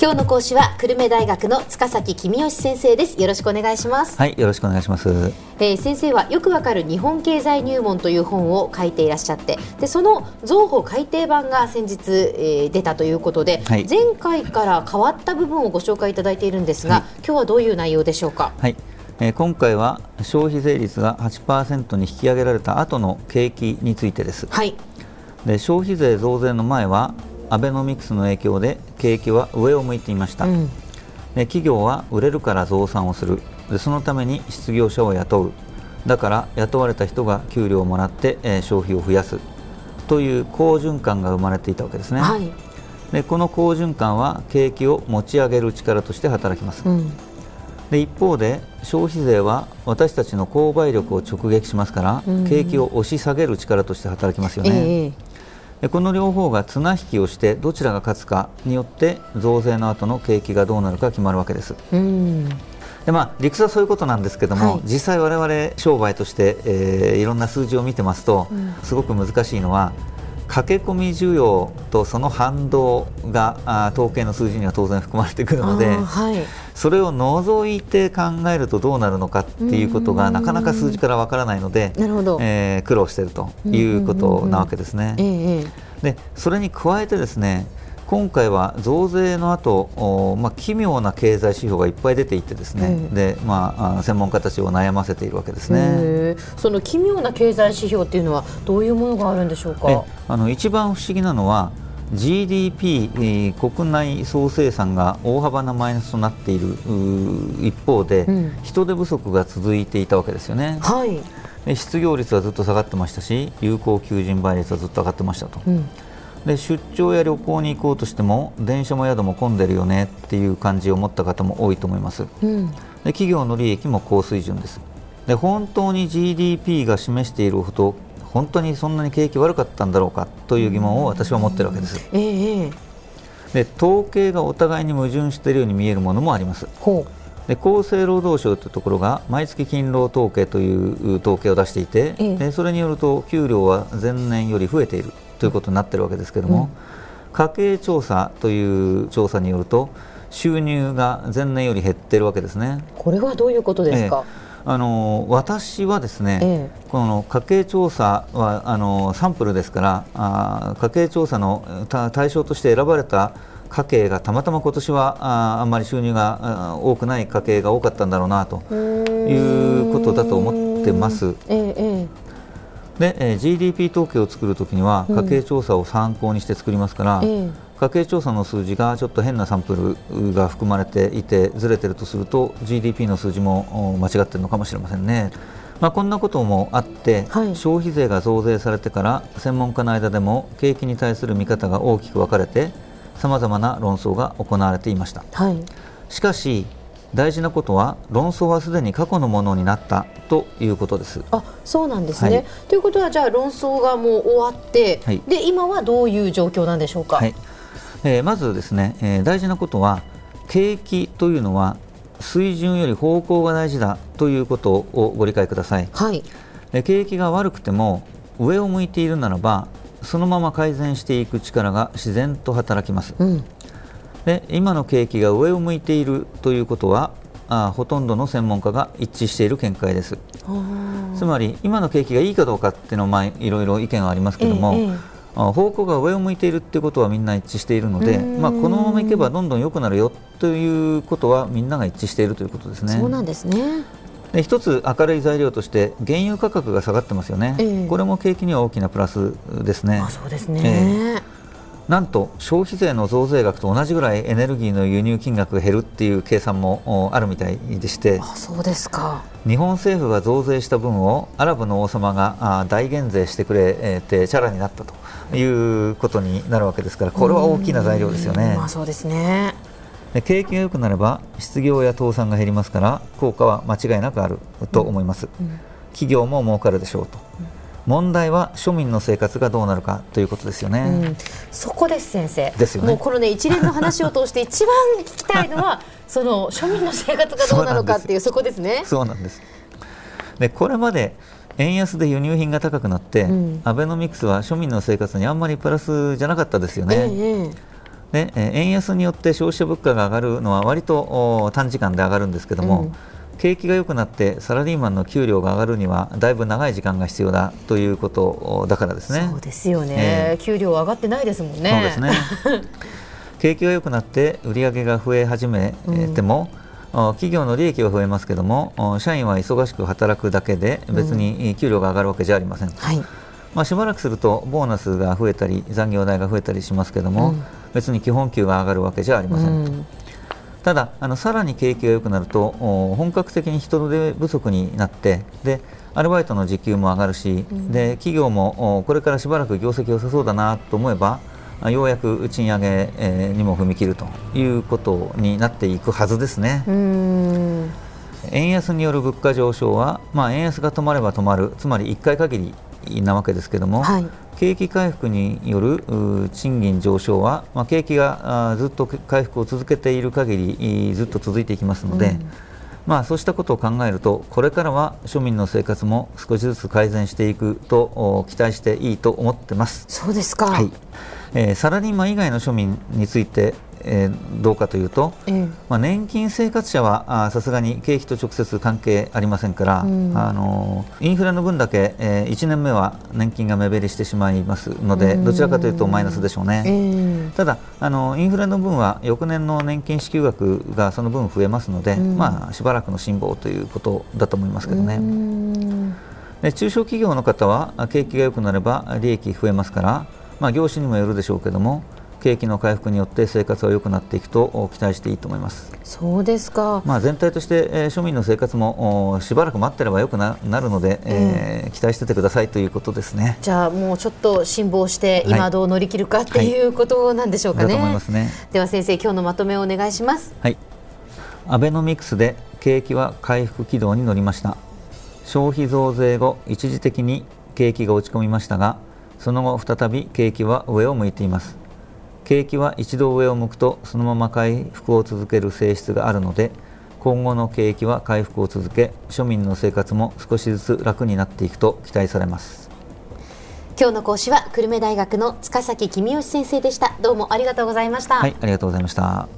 今日の講師は久留米大学の塚崎君吉先生です。よろしくお願いします。はいよろしくお願いします、えー、先生はよくわかる日本経済入門という本を書いていらっしゃってでその造法改訂版が先日、えー、出たということで、はい、前回から変わった部分をご紹介いただいているんですが、はい、今日はどういう内容でしょうか？はい。えー、今回は消費税率が8%に引き上げられた後の景気についてです。はい、で消費税増税の前はアベノミクスの影響で景気は上を向いていました、うん、で企業は売れるから増産をする。でそのために失業者を雇う。だから雇われた人が給料をもらって、えー、消費を増やす。という好循環が生まれていたわけですね、はい、でこの好循環は景気を持ち上げる力として働きます、うん、で一方で消費税は私たちの購買力を直撃しますから、うん、景気を押し下げる力として働きますよね、えーこの両方が綱引きをしてどちらが勝つかによって増税の後の景気がどうなるか決まるわけです。でまあ、理屈はそういうことなんですけども、はい、実際、我々商売として、えー、いろんな数字を見てますと、うん、すごく難しいのは駆け込み需要とその反動があ統計の数字には当然含まれてくるので、はい、それを除いて考えるとどうなるのかっていうことがなかなか数字からわからないので、えー、苦労しているということなわけですね。でそれに加えてですね今回は増税の後、まあ奇妙な経済指標がいっぱい出ていてですね、でまあ、専門家たちを悩ませているわけですね。その奇妙な経済指標っていうのはどういうものがあるんでしょうか？あの一番不思議なのは GDP、えー、国内総生産が大幅なマイナスとなっている一方で、うん、人手不足が続いていたわけですよね。はい、失業率はずっと下がってましたし有効求人倍率はずっと上がってましたと。うん。で出張や旅行に行こうとしても電車も宿も混んでるよねっていう感じを持った方も多いと思います、うん、で企業の利益も高水準です。で本当に GDP が示しているほど本当にそんなに景気悪かったんだろうかという疑問を私は持ってるわけです、えー、で統計がお互いに矛盾しているように見えるものもあります。で厚生労働省というところが毎月勤労統計という統計を出していて、えー、でそれによると給料は前年より増えているということになっているわけですけれども、うん、家計調査という調査によると収入が前年より減っているわけですね。これはどういうことですか、えー、あの私はですね、えー、この家計調査はあのサンプルですからあ家計調査の対象として選ばれた家計がたまたま今年はああんまり収入が多くない家計が多かったんだろうなということだと思ってます。で、えー、GDP 統計を作るときには家計調査を参考にして作りますから、うん、家計調査の数字がちょっと変なサンプルが含まれていてずれてるとすると GDP の数字も間違ってるのかもしれませんね。まあ、こんなこともあって、はい、消費税が増税されてから専門家の間でも景気に対する見方が大きく分かれてさまざまな論争が行われていました、はい、しかし大事なことは論争はすでに過去のものになったということです。あそうなんですね、はい、ということはじゃあ論争がもう終わって、はい、で今はどういう状況なんでしょうか、はい、えー、まずですね、えー、大事なことは景気というのは水準より方向が大事だということをご理解ください、はい、景気が悪くても上を向いているならばそのまま改善していく力が自然と働きます、うん。で今の景気が上を向いているということはあほとんどの専門家が一致している見解です。つまり今の景気がいいかどうかっていうのは、まあ、いろいろ意見はありますけども、ええ、方向が上を向いているということはみんな一致しているので、まあ、このままいけばどんどん良くなるよということはみんなが一致しているということですね。そうなんですね。で一つ明るい材料として原油価格が下がってますよね、え、これも景気には大きなプラスですね。あそうですね、なんと消費税の増税額と同じぐらいエネルギーの輸入金額が減るっていう計算もあるみたいでしてあそうですか。日本政府が増税した分をアラブの王様が大減税してくれてチャラになったということになるわけですからこれは大きな材料ですよね。まあ、そうですね。景気が良くなれば失業や倒産が減りますから効果は間違いなくあると思います、うんうん、企業も儲かるでしょうと。うん問題は庶民の生活がどうなるかということですよね。うん、そこです先生。ですよね。もうこのね一連の話を通して一番聞きたいのは その庶民の生活がどうなのかっていうそこですね。そうなんです。でこれまで円安で輸入品が高くなって、うん、アベノミクスは庶民の生活にあんまりプラスじゃなかったですよね。ええで円安によって消費者物価が上がるのは割と短時間で上がるんですけども、うん、景気が良くなってサラリーマンの給料が上がるにはだいぶ長い時間が必要だということだからですね。そうですよね、えー、給料上がってないですもんね。そうですね 景気が良くなって売り上げが増え始めても、うん、企業の利益は増えますけども社員は忙しく働くだけで別に給料が上がるわけじゃありません。うんはいまあ、しばらくするとボーナスが増えたり残業代が増えたりしますけども、うん、別に基本給が上がるわけじゃありません。うん、ただあのさらに景気が良くなると本格的に人手不足になってでアルバイトの時給も上がるし、うん、で企業もこれからしばらく業績良さそうだなと思えばようやく賃上げにも踏み切るということになっていくはずですね。円安による物価上昇は、まあ、円安が止まれば止まる。つまり1回限りなわけですけども、はい、景気回復による賃金上昇は、まあ、景気がずっと回復を続けている限りずっと続いていきますので、うん、まあ、そうしたことを考えるとこれからは庶民の生活も少しずつ改善していくと期待していいと思ってます。そうですか、はい。えー、サラリーマン以外の庶民についてえー、どうかというと、えー、まあ、年金生活者はさすがに経費と直接関係ありませんから、うん、あのインフレの分だけ、えー、1年目は年金が目減りしてしまいますので、どちらかというとマイナスでしょうね、えー、ただあの、インフレの分は翌年の年金支給額がその分増えますので、うん、まあ、しばらくの辛抱ということだと思いますけどね。で中小企業の方は景気が良くなれば利益増えますから、まあ、業種にもよるでしょうけども景気の回復によって生活は良くなっていくと期待していいと思います。そうですか、まあ、全体として、えー、庶民の生活もしばらく待ってればよくななるので、えー、期待しててくださいということですね。じゃあもうちょっと辛抱して今どう乗り切るか、はい、っていうことなんでしょうかね、はい、ね。では先生今日のまとめをお願いします。はい。アベノミクスで景気は回復軌道に乗りました。消費増税後一時的に景気が落ち込みましたがその後再び景気は上を向いています景気は一度上を向くとそのまま回復を続ける性質があるので今後の景気は回復を続け庶民の生活も少しずつ楽になっていくと期待されます。今日の講師は久留米大学の塚崎君吉先生でした。どうもありがとうございました。はいありがとうございました